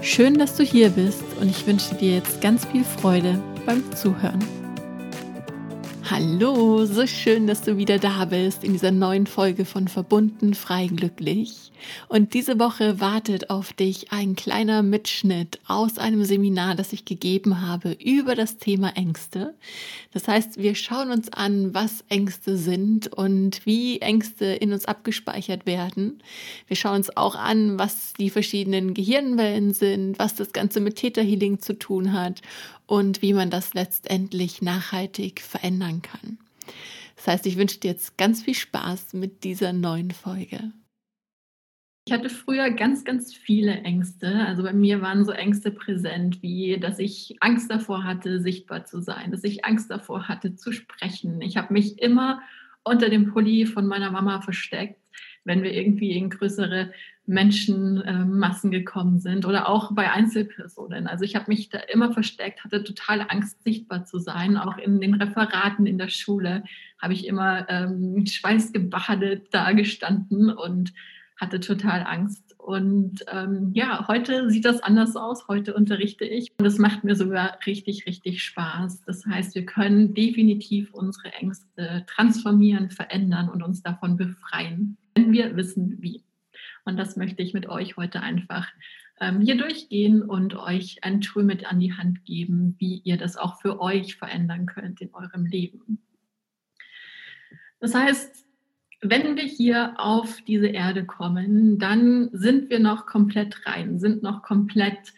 Schön, dass du hier bist und ich wünsche dir jetzt ganz viel Freude beim Zuhören. Hallo, so schön, dass du wieder da bist in dieser neuen Folge von Verbunden frei glücklich. Und diese Woche wartet auf dich ein kleiner Mitschnitt aus einem Seminar, das ich gegeben habe über das Thema Ängste. Das heißt, wir schauen uns an, was Ängste sind und wie Ängste in uns abgespeichert werden. Wir schauen uns auch an, was die verschiedenen Gehirnwellen sind, was das Ganze mit Täterhealing zu tun hat und wie man das letztendlich nachhaltig verändern kann. Das heißt, ich wünsche dir jetzt ganz viel Spaß mit dieser neuen Folge. Ich hatte früher ganz, ganz viele Ängste. Also bei mir waren so Ängste präsent, wie dass ich Angst davor hatte, sichtbar zu sein, dass ich Angst davor hatte, zu sprechen. Ich habe mich immer unter dem Pulli von meiner Mama versteckt, wenn wir irgendwie in größere Menschenmassen gekommen sind oder auch bei Einzelpersonen. Also ich habe mich da immer versteckt, hatte totale Angst, sichtbar zu sein. Auch in den Referaten in der Schule habe ich immer ähm, schweißgebadet da gestanden und hatte total Angst. Und ähm, ja, heute sieht das anders aus. Heute unterrichte ich und es macht mir sogar richtig, richtig Spaß. Das heißt, wir können definitiv unsere Ängste transformieren, verändern und uns davon befreien, wenn wir wissen, wie. Und das möchte ich mit euch heute einfach ähm, hier durchgehen und euch ein Tool mit an die Hand geben, wie ihr das auch für euch verändern könnt in eurem Leben. Das heißt, wenn wir hier auf diese Erde kommen, dann sind wir noch komplett rein, sind noch komplett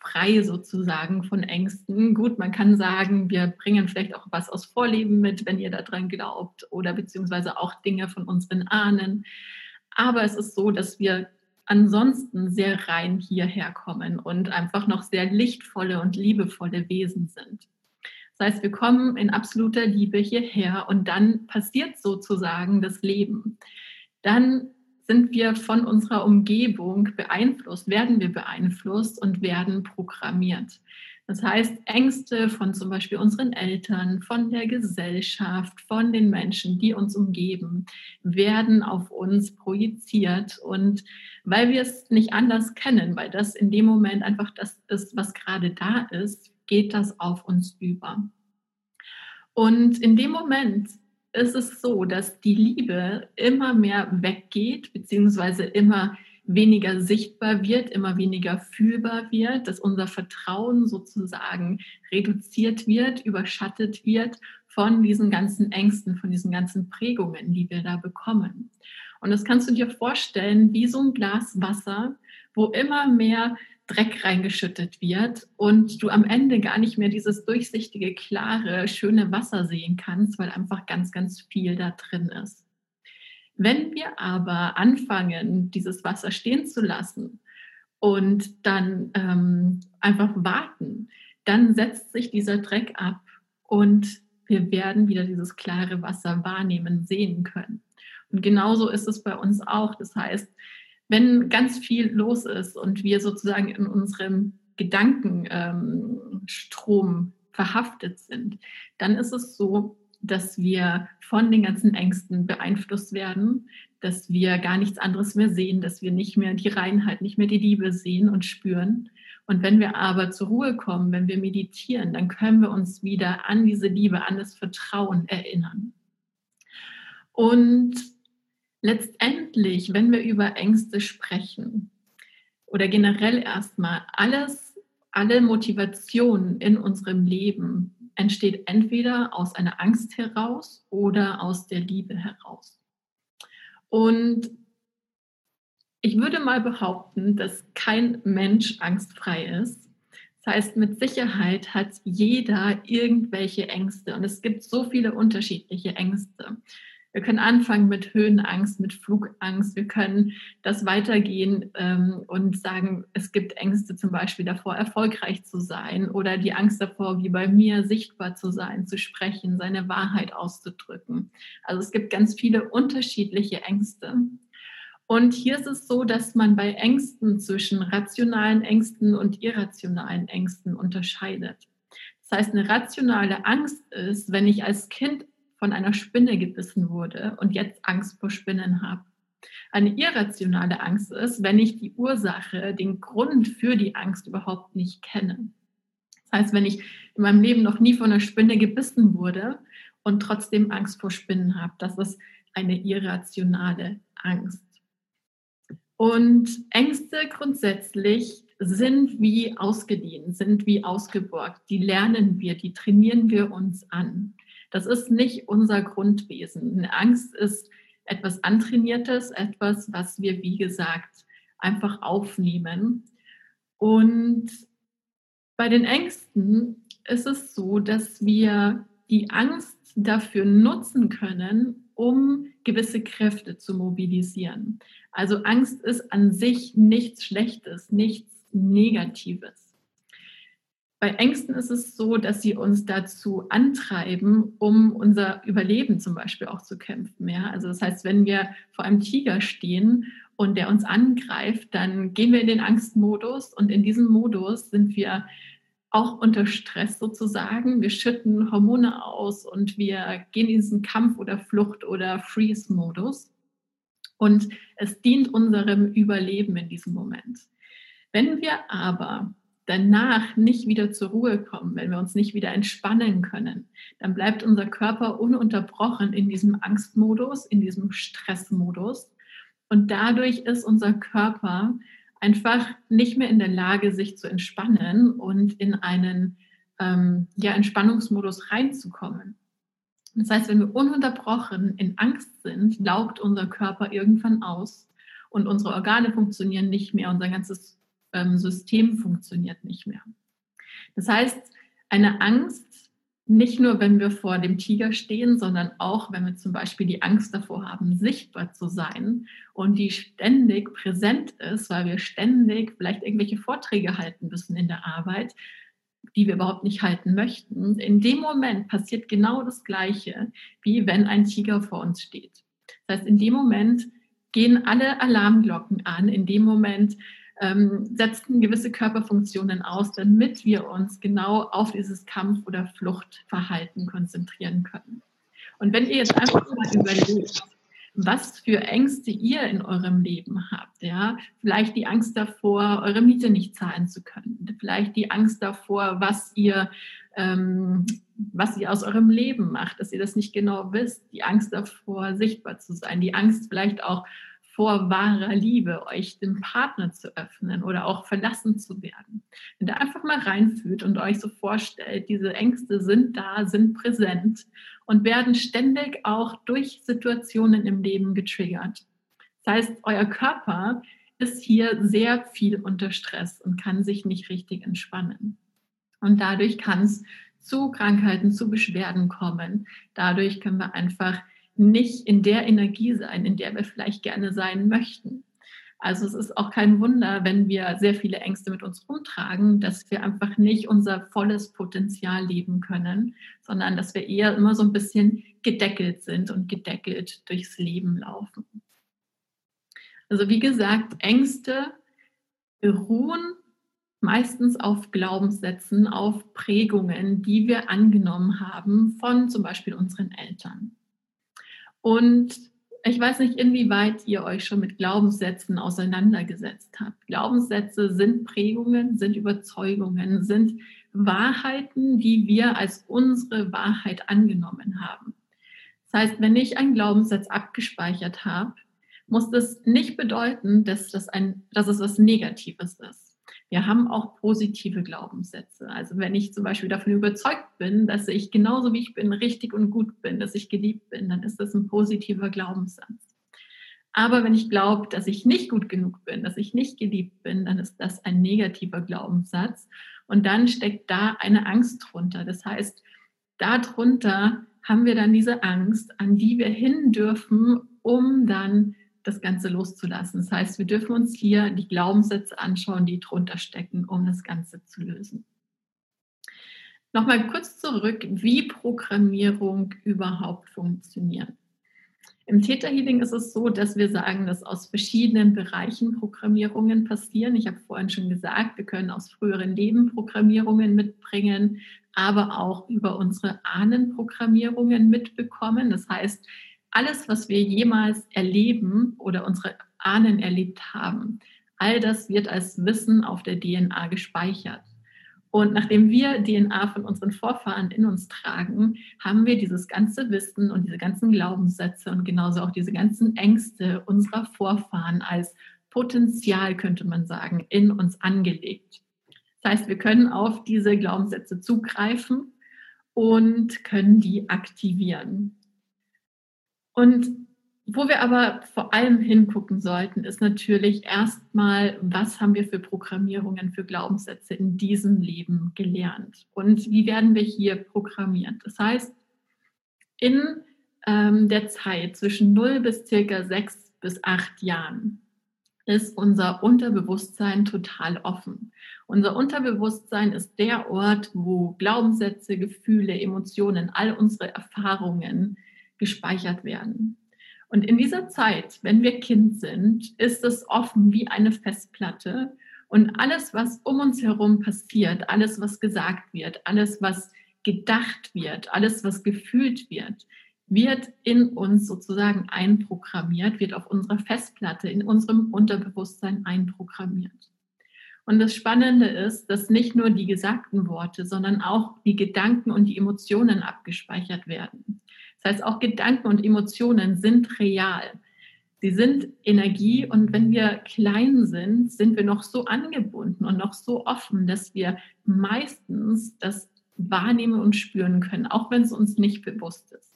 frei sozusagen von Ängsten. Gut, man kann sagen, wir bringen vielleicht auch was aus Vorleben mit, wenn ihr daran glaubt, oder beziehungsweise auch Dinge von unseren Ahnen. Aber es ist so, dass wir ansonsten sehr rein hierher kommen und einfach noch sehr lichtvolle und liebevolle Wesen sind. Das heißt, wir kommen in absoluter Liebe hierher und dann passiert sozusagen das Leben. Dann sind wir von unserer Umgebung beeinflusst, werden wir beeinflusst und werden programmiert. Das heißt, Ängste von zum Beispiel unseren Eltern, von der Gesellschaft, von den Menschen, die uns umgeben, werden auf uns projiziert. Und weil wir es nicht anders kennen, weil das in dem Moment einfach das ist, was gerade da ist, geht das auf uns über. Und in dem Moment ist es so, dass die Liebe immer mehr weggeht, beziehungsweise immer weniger sichtbar wird, immer weniger fühlbar wird, dass unser Vertrauen sozusagen reduziert wird, überschattet wird von diesen ganzen Ängsten, von diesen ganzen Prägungen, die wir da bekommen. Und das kannst du dir vorstellen wie so ein Glas Wasser, wo immer mehr Dreck reingeschüttet wird und du am Ende gar nicht mehr dieses durchsichtige, klare, schöne Wasser sehen kannst, weil einfach ganz, ganz viel da drin ist. Wenn wir aber anfangen, dieses Wasser stehen zu lassen und dann ähm, einfach warten, dann setzt sich dieser Dreck ab und wir werden wieder dieses klare Wasser wahrnehmen, sehen können. Und genauso ist es bei uns auch. Das heißt, wenn ganz viel los ist und wir sozusagen in unserem Gedankenstrom ähm, verhaftet sind, dann ist es so, dass wir von den ganzen Ängsten beeinflusst werden, dass wir gar nichts anderes mehr sehen, dass wir nicht mehr die Reinheit, nicht mehr die Liebe sehen und spüren. Und wenn wir aber zur Ruhe kommen, wenn wir meditieren, dann können wir uns wieder an diese Liebe, an das Vertrauen erinnern. Und letztendlich, wenn wir über Ängste sprechen oder generell erstmal alles, alle Motivation in unserem Leben entsteht entweder aus einer Angst heraus oder aus der Liebe heraus. Und ich würde mal behaupten, dass kein Mensch angstfrei ist. Das heißt, mit Sicherheit hat jeder irgendwelche Ängste und es gibt so viele unterschiedliche Ängste. Wir können anfangen mit Höhenangst, mit Flugangst. Wir können das weitergehen ähm, und sagen, es gibt Ängste zum Beispiel davor, erfolgreich zu sein oder die Angst davor, wie bei mir, sichtbar zu sein, zu sprechen, seine Wahrheit auszudrücken. Also es gibt ganz viele unterschiedliche Ängste. Und hier ist es so, dass man bei Ängsten zwischen rationalen Ängsten und irrationalen Ängsten unterscheidet. Das heißt, eine rationale Angst ist, wenn ich als Kind von einer Spinne gebissen wurde und jetzt Angst vor Spinnen habe. Eine irrationale Angst ist, wenn ich die Ursache, den Grund für die Angst überhaupt nicht kenne. Das heißt, wenn ich in meinem Leben noch nie von einer Spinne gebissen wurde und trotzdem Angst vor Spinnen habe, das ist eine irrationale Angst. Und Ängste grundsätzlich sind wie ausgeliehen, sind wie ausgeborgt. Die lernen wir, die trainieren wir uns an. Das ist nicht unser Grundwesen. Eine Angst ist etwas Antrainiertes, etwas, was wir, wie gesagt, einfach aufnehmen. Und bei den Ängsten ist es so, dass wir die Angst dafür nutzen können, um gewisse Kräfte zu mobilisieren. Also Angst ist an sich nichts Schlechtes, nichts Negatives. Bei Ängsten ist es so, dass sie uns dazu antreiben, um unser Überleben zum Beispiel auch zu kämpfen. Ja? Also das heißt, wenn wir vor einem Tiger stehen und der uns angreift, dann gehen wir in den Angstmodus und in diesem Modus sind wir auch unter Stress sozusagen. Wir schütten Hormone aus und wir gehen in diesen Kampf- oder Flucht- oder Freeze-Modus. Und es dient unserem Überleben in diesem Moment. Wenn wir aber danach nicht wieder zur Ruhe kommen, wenn wir uns nicht wieder entspannen können, dann bleibt unser Körper ununterbrochen in diesem Angstmodus, in diesem Stressmodus. Und dadurch ist unser Körper einfach nicht mehr in der Lage, sich zu entspannen und in einen ähm, ja, Entspannungsmodus reinzukommen. Das heißt, wenn wir ununterbrochen in Angst sind, laugt unser Körper irgendwann aus und unsere Organe funktionieren nicht mehr, unser ganzes System funktioniert nicht mehr. Das heißt, eine Angst, nicht nur wenn wir vor dem Tiger stehen, sondern auch wenn wir zum Beispiel die Angst davor haben, sichtbar zu sein und die ständig präsent ist, weil wir ständig vielleicht irgendwelche Vorträge halten müssen in der Arbeit, die wir überhaupt nicht halten möchten. In dem Moment passiert genau das Gleiche, wie wenn ein Tiger vor uns steht. Das heißt, in dem Moment gehen alle Alarmglocken an. In dem Moment ähm, setzen gewisse Körperfunktionen aus, damit wir uns genau auf dieses Kampf- oder Fluchtverhalten konzentrieren können. Und wenn ihr jetzt einfach mal überlegt, was für Ängste ihr in eurem Leben habt, ja, vielleicht die Angst davor, eure Miete nicht zahlen zu können, vielleicht die Angst davor, was ihr ähm, was ihr aus eurem Leben macht, dass ihr das nicht genau wisst, die Angst davor, sichtbar zu sein, die Angst vielleicht auch vor wahrer Liebe, euch dem Partner zu öffnen oder auch verlassen zu werden. Wenn ihr einfach mal reinfühlt und euch so vorstellt, diese Ängste sind da, sind präsent und werden ständig auch durch Situationen im Leben getriggert. Das heißt, euer Körper ist hier sehr viel unter Stress und kann sich nicht richtig entspannen. Und dadurch kann es zu Krankheiten, zu Beschwerden kommen. Dadurch können wir einfach nicht in der Energie sein, in der wir vielleicht gerne sein möchten. Also es ist auch kein Wunder, wenn wir sehr viele Ängste mit uns rumtragen, dass wir einfach nicht unser volles Potenzial leben können, sondern dass wir eher immer so ein bisschen gedeckelt sind und gedeckelt durchs Leben laufen. Also wie gesagt, Ängste beruhen meistens auf Glaubenssätzen, auf Prägungen, die wir angenommen haben von zum Beispiel unseren Eltern. Und ich weiß nicht, inwieweit ihr euch schon mit Glaubenssätzen auseinandergesetzt habt. Glaubenssätze sind Prägungen, sind Überzeugungen, sind Wahrheiten, die wir als unsere Wahrheit angenommen haben. Das heißt, wenn ich einen Glaubenssatz abgespeichert habe, muss das nicht bedeuten, dass, das ein, dass es was Negatives ist. Wir haben auch positive Glaubenssätze. Also wenn ich zum Beispiel davon überzeugt bin, dass ich genauso wie ich bin richtig und gut bin, dass ich geliebt bin, dann ist das ein positiver Glaubenssatz. Aber wenn ich glaube, dass ich nicht gut genug bin, dass ich nicht geliebt bin, dann ist das ein negativer Glaubenssatz. Und dann steckt da eine Angst drunter. Das heißt, darunter haben wir dann diese Angst, an die wir hin dürfen, um dann das Ganze loszulassen. Das heißt, wir dürfen uns hier die Glaubenssätze anschauen, die drunter stecken, um das Ganze zu lösen. Nochmal kurz zurück, wie Programmierung überhaupt funktioniert. Im Theta Healing ist es so, dass wir sagen, dass aus verschiedenen Bereichen Programmierungen passieren. Ich habe vorhin schon gesagt, wir können aus früheren Leben Programmierungen mitbringen, aber auch über unsere Ahnenprogrammierungen mitbekommen. Das heißt, alles, was wir jemals erleben oder unsere Ahnen erlebt haben, all das wird als Wissen auf der DNA gespeichert. Und nachdem wir DNA von unseren Vorfahren in uns tragen, haben wir dieses ganze Wissen und diese ganzen Glaubenssätze und genauso auch diese ganzen Ängste unserer Vorfahren als Potenzial, könnte man sagen, in uns angelegt. Das heißt, wir können auf diese Glaubenssätze zugreifen und können die aktivieren. Und wo wir aber vor allem hingucken sollten, ist natürlich erstmal, was haben wir für Programmierungen, für Glaubenssätze in diesem Leben gelernt und wie werden wir hier programmiert. Das heißt, in ähm, der Zeit zwischen 0 bis circa 6 bis 8 Jahren ist unser Unterbewusstsein total offen. Unser Unterbewusstsein ist der Ort, wo Glaubenssätze, Gefühle, Emotionen, all unsere Erfahrungen gespeichert werden. Und in dieser Zeit, wenn wir Kind sind, ist es offen wie eine Festplatte. Und alles, was um uns herum passiert, alles, was gesagt wird, alles, was gedacht wird, alles, was gefühlt wird, wird in uns sozusagen einprogrammiert, wird auf unserer Festplatte, in unserem Unterbewusstsein einprogrammiert. Und das Spannende ist, dass nicht nur die gesagten Worte, sondern auch die Gedanken und die Emotionen abgespeichert werden. Das heißt, auch Gedanken und Emotionen sind real. Sie sind Energie und wenn wir klein sind, sind wir noch so angebunden und noch so offen, dass wir meistens das wahrnehmen und spüren können, auch wenn es uns nicht bewusst ist.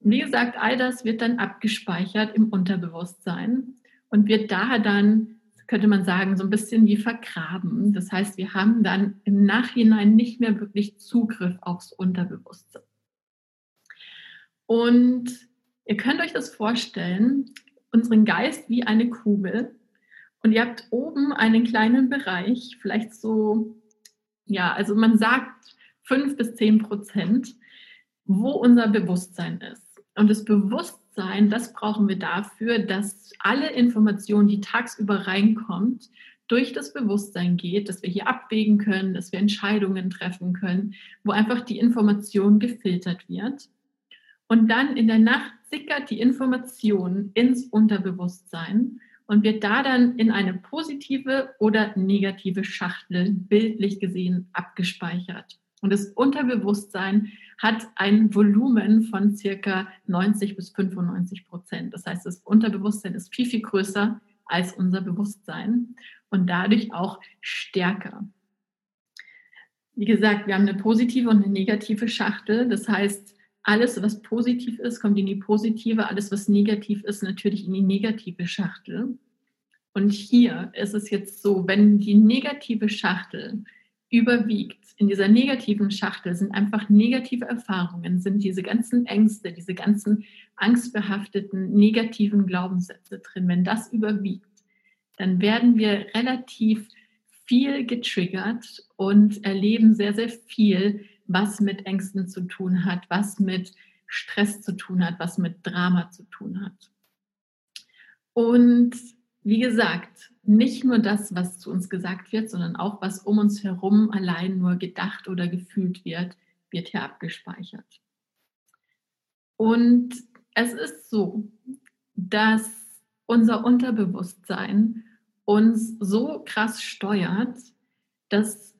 wie gesagt, all das wird dann abgespeichert im Unterbewusstsein und wird daher dann, könnte man sagen, so ein bisschen wie vergraben. Das heißt, wir haben dann im Nachhinein nicht mehr wirklich Zugriff aufs Unterbewusstsein. Und ihr könnt euch das vorstellen, unseren Geist wie eine Kugel. Und ihr habt oben einen kleinen Bereich, vielleicht so, ja, also man sagt fünf bis zehn Prozent, wo unser Bewusstsein ist. Und das Bewusstsein, das brauchen wir dafür, dass alle Informationen, die tagsüber reinkommt, durch das Bewusstsein geht, dass wir hier abwägen können, dass wir Entscheidungen treffen können, wo einfach die Information gefiltert wird. Und dann in der Nacht sickert die Information ins Unterbewusstsein und wird da dann in eine positive oder negative Schachtel bildlich gesehen abgespeichert. Und das Unterbewusstsein hat ein Volumen von circa 90 bis 95 Prozent. Das heißt, das Unterbewusstsein ist viel, viel größer als unser Bewusstsein und dadurch auch stärker. Wie gesagt, wir haben eine positive und eine negative Schachtel. Das heißt, alles, was positiv ist, kommt in die positive, alles, was negativ ist, natürlich in die negative Schachtel. Und hier ist es jetzt so, wenn die negative Schachtel überwiegt, in dieser negativen Schachtel sind einfach negative Erfahrungen, sind diese ganzen Ängste, diese ganzen angstbehafteten negativen Glaubenssätze drin. Wenn das überwiegt, dann werden wir relativ viel getriggert und erleben sehr, sehr viel, was mit Ängsten zu tun hat, was mit Stress zu tun hat, was mit Drama zu tun hat. Und wie gesagt, nicht nur das, was zu uns gesagt wird, sondern auch was um uns herum allein nur gedacht oder gefühlt wird, wird hier abgespeichert. Und es ist so, dass unser Unterbewusstsein uns so krass steuert, dass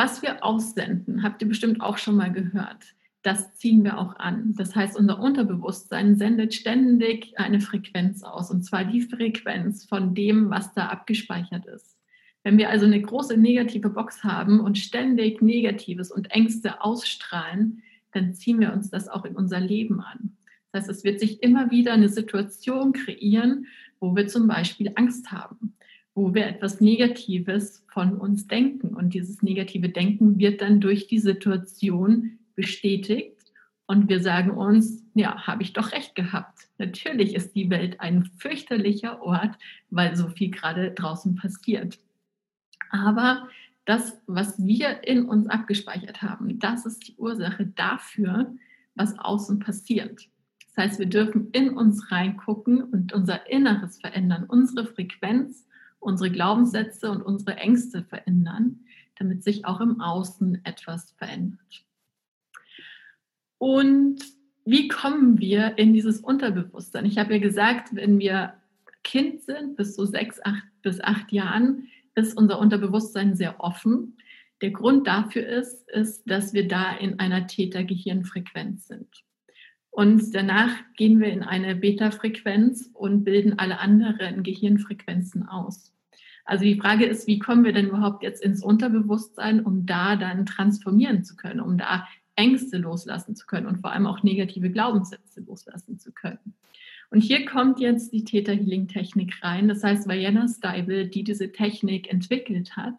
was wir aussenden, habt ihr bestimmt auch schon mal gehört, das ziehen wir auch an. Das heißt, unser Unterbewusstsein sendet ständig eine Frequenz aus, und zwar die Frequenz von dem, was da abgespeichert ist. Wenn wir also eine große negative Box haben und ständig Negatives und Ängste ausstrahlen, dann ziehen wir uns das auch in unser Leben an. Das heißt, es wird sich immer wieder eine Situation kreieren, wo wir zum Beispiel Angst haben wo wir etwas Negatives von uns denken. Und dieses negative Denken wird dann durch die Situation bestätigt Und wir sagen uns, ja, habe ich doch recht gehabt. Natürlich ist die Welt ein fürchterlicher Ort, weil so viel gerade draußen passiert. Aber das, was wir in uns abgespeichert haben, das ist die Ursache dafür, was außen passiert. Das heißt, wir dürfen in uns reingucken und unser Inneres verändern, unsere Frequenz, unsere Glaubenssätze und unsere Ängste verändern, damit sich auch im Außen etwas verändert. Und wie kommen wir in dieses Unterbewusstsein? Ich habe ja gesagt, wenn wir Kind sind, bis zu sechs, acht bis acht Jahren, ist unser Unterbewusstsein sehr offen. Der Grund dafür ist, ist, dass wir da in einer Täter-Gehirnfrequenz sind. Und danach gehen wir in eine Beta-Frequenz und bilden alle anderen Gehirnfrequenzen aus. Also die Frage ist, wie kommen wir denn überhaupt jetzt ins Unterbewusstsein, um da dann transformieren zu können, um da Ängste loslassen zu können und vor allem auch negative Glaubenssätze loslassen zu können. Und hier kommt jetzt die Theta Healing Technik rein. Das heißt, Vienna Steibel, die diese Technik entwickelt hat,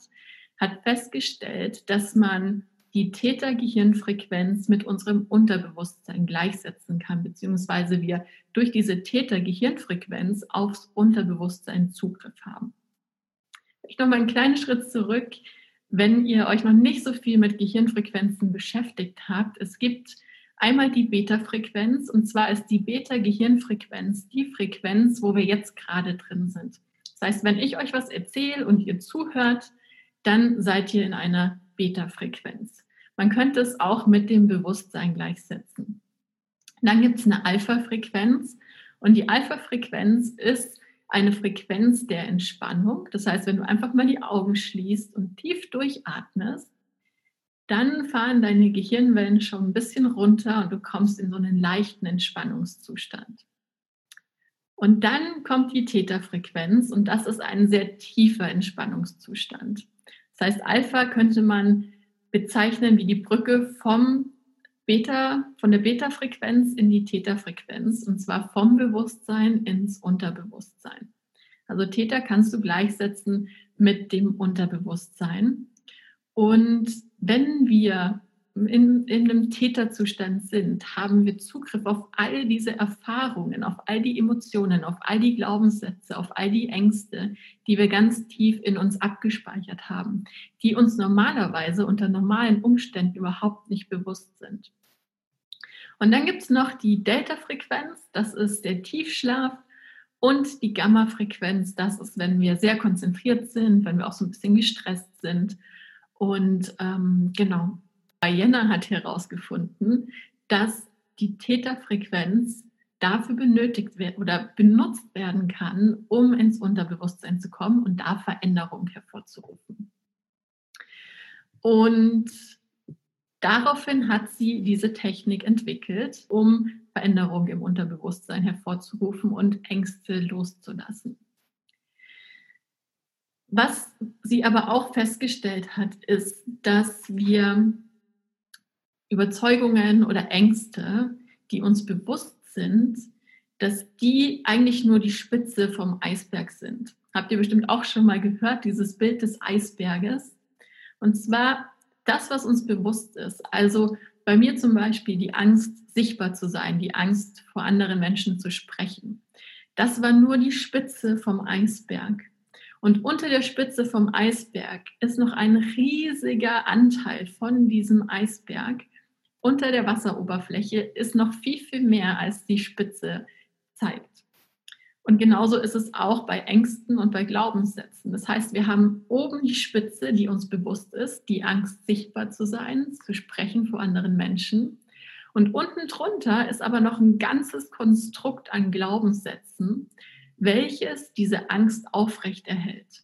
hat festgestellt, dass man die Theta-Gehirnfrequenz mit unserem Unterbewusstsein gleichsetzen kann, beziehungsweise wir durch diese Theta-Gehirnfrequenz aufs Unterbewusstsein Zugriff haben. Ich noch mal einen kleinen Schritt zurück wenn ihr euch noch nicht so viel mit Gehirnfrequenzen beschäftigt habt, es gibt einmal die Beta-Frequenz und zwar ist die Beta-Gehirnfrequenz die Frequenz, wo wir jetzt gerade drin sind. Das heißt, wenn ich euch was erzähle und ihr zuhört, dann seid ihr in einer Beta-Frequenz. Man könnte es auch mit dem Bewusstsein gleichsetzen. Dann gibt es eine Alpha-Frequenz und die Alpha-Frequenz ist eine Frequenz der Entspannung. Das heißt, wenn du einfach mal die Augen schließt und tief durchatmest, dann fahren deine Gehirnwellen schon ein bisschen runter und du kommst in so einen leichten Entspannungszustand. Und dann kommt die Theta-Frequenz und das ist ein sehr tiefer Entspannungszustand. Das heißt, Alpha könnte man bezeichnen wie die Brücke vom Beta, von der Beta-Frequenz in die Theta-Frequenz und zwar vom Bewusstsein ins Unterbewusstsein. Also Theta kannst du gleichsetzen mit dem Unterbewusstsein. Und wenn wir in, in einem Täterzustand sind, haben wir Zugriff auf all diese Erfahrungen, auf all die Emotionen, auf all die Glaubenssätze, auf all die Ängste, die wir ganz tief in uns abgespeichert haben, die uns normalerweise unter normalen Umständen überhaupt nicht bewusst sind. Und dann gibt es noch die Delta-Frequenz, das ist der Tiefschlaf. Und die Gamma-Frequenz, das ist, wenn wir sehr konzentriert sind, wenn wir auch so ein bisschen gestresst sind. Und ähm, genau, Diana hat herausgefunden, dass die Theta-Frequenz dafür benötigt wird oder benutzt werden kann, um ins Unterbewusstsein zu kommen und da Veränderung hervorzurufen. Und Daraufhin hat sie diese Technik entwickelt, um Veränderungen im Unterbewusstsein hervorzurufen und Ängste loszulassen. Was sie aber auch festgestellt hat, ist, dass wir Überzeugungen oder Ängste, die uns bewusst sind, dass die eigentlich nur die Spitze vom Eisberg sind. Habt ihr bestimmt auch schon mal gehört, dieses Bild des Eisberges. Und zwar das, was uns bewusst ist. Also bei mir zum Beispiel die Angst, sichtbar zu sein, die Angst, vor anderen Menschen zu sprechen. Das war nur die Spitze vom Eisberg. Und unter der Spitze vom Eisberg ist noch ein riesiger Anteil von diesem Eisberg. Unter der Wasseroberfläche ist noch viel, viel mehr als die Spitze zeigt. Und genauso ist es auch bei Ängsten und bei Glaubenssätzen. Das heißt, wir haben oben die Spitze, die uns bewusst ist, die Angst, sichtbar zu sein, zu sprechen vor anderen Menschen. Und unten drunter ist aber noch ein ganzes Konstrukt an Glaubenssätzen, welches diese Angst aufrechterhält.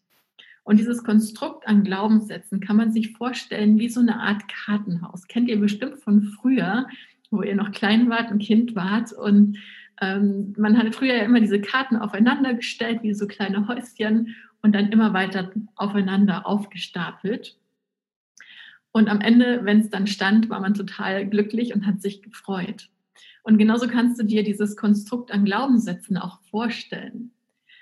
Und dieses Konstrukt an Glaubenssätzen kann man sich vorstellen wie so eine Art Kartenhaus. Kennt ihr bestimmt von früher, wo ihr noch klein wart, ein Kind wart und ähm, man hatte früher ja immer diese Karten aufeinander gestellt, wie so kleine Häuschen und dann immer weiter aufeinander aufgestapelt. Und am Ende, wenn es dann stand, war man total glücklich und hat sich gefreut. Und genauso kannst du dir dieses Konstrukt an Glaubenssätzen auch vorstellen.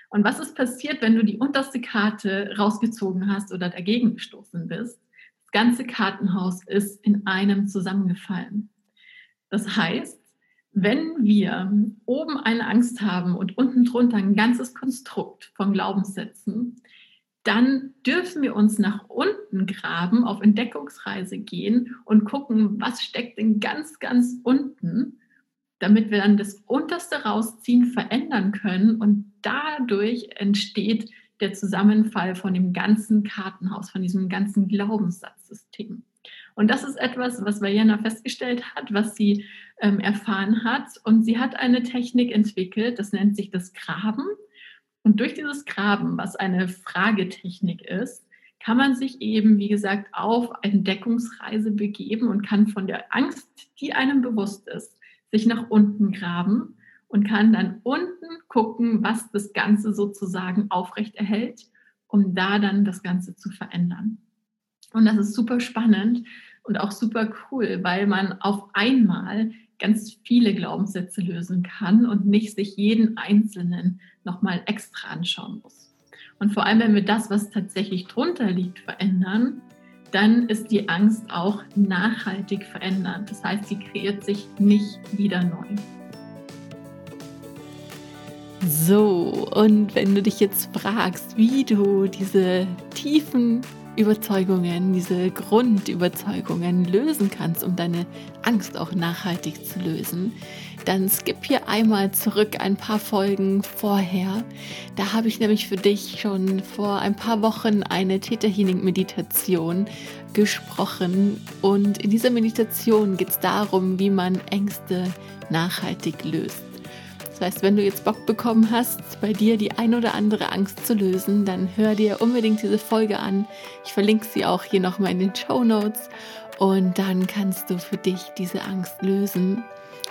Und was ist passiert, wenn du die unterste Karte rausgezogen hast oder dagegen gestoßen bist? Das ganze Kartenhaus ist in einem zusammengefallen. Das heißt, wenn wir oben eine Angst haben und unten drunter ein ganzes Konstrukt von Glaubenssätzen, dann dürfen wir uns nach unten graben, auf Entdeckungsreise gehen und gucken, was steckt denn ganz, ganz unten, damit wir dann das Unterste rausziehen, verändern können und dadurch entsteht der Zusammenfall von dem ganzen Kartenhaus, von diesem ganzen Glaubenssatzsystem. Und das ist etwas, was Vajana festgestellt hat, was sie ähm, erfahren hat. Und sie hat eine Technik entwickelt, das nennt sich das Graben. Und durch dieses Graben, was eine Fragetechnik ist, kann man sich eben, wie gesagt, auf Entdeckungsreise begeben und kann von der Angst, die einem bewusst ist, sich nach unten graben und kann dann unten gucken, was das Ganze sozusagen aufrechterhält, um da dann das Ganze zu verändern. Und das ist super spannend und auch super cool, weil man auf einmal ganz viele Glaubenssätze lösen kann und nicht sich jeden einzelnen nochmal extra anschauen muss. Und vor allem, wenn wir das, was tatsächlich drunter liegt, verändern, dann ist die Angst auch nachhaltig verändert. Das heißt, sie kreiert sich nicht wieder neu. So, und wenn du dich jetzt fragst, wie du diese tiefen Überzeugungen, diese Grundüberzeugungen lösen kannst, um deine Angst auch nachhaltig zu lösen, dann skip hier einmal zurück ein paar Folgen vorher. Da habe ich nämlich für dich schon vor ein paar Wochen eine Theta Healing Meditation gesprochen und in dieser Meditation geht es darum, wie man Ängste nachhaltig löst. Das heißt, wenn du jetzt Bock bekommen hast, bei dir die ein oder andere Angst zu lösen, dann hör dir unbedingt diese Folge an. Ich verlinke sie auch hier nochmal in den Show Notes und dann kannst du für dich diese Angst lösen.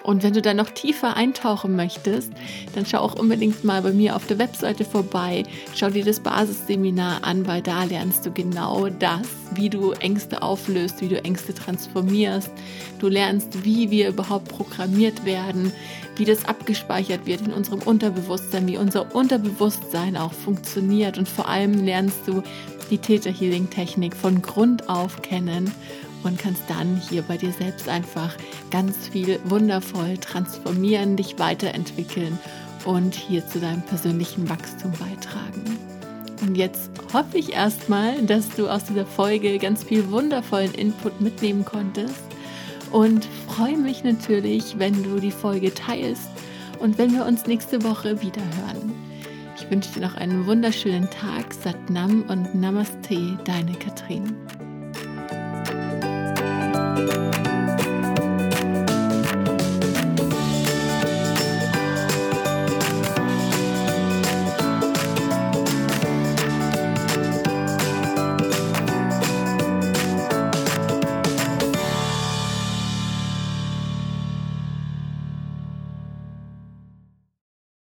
Und wenn du da noch tiefer eintauchen möchtest, dann schau auch unbedingt mal bei mir auf der Webseite vorbei. Schau dir das Basisseminar an, weil da lernst du genau das, wie du Ängste auflöst, wie du Ängste transformierst. Du lernst, wie wir überhaupt programmiert werden, wie das abgespeichert wird in unserem Unterbewusstsein, wie unser Unterbewusstsein auch funktioniert. Und vor allem lernst du die Theta Healing Technik von Grund auf kennen und kannst dann hier bei dir selbst einfach ganz viel wundervoll transformieren, dich weiterentwickeln und hier zu deinem persönlichen Wachstum beitragen. Und jetzt hoffe ich erstmal, dass du aus dieser Folge ganz viel wundervollen Input mitnehmen konntest und freue mich natürlich, wenn du die Folge teilst und wenn wir uns nächste Woche wieder hören. Ich wünsche dir noch einen wunderschönen Tag, Satnam und Namaste, deine Katrin.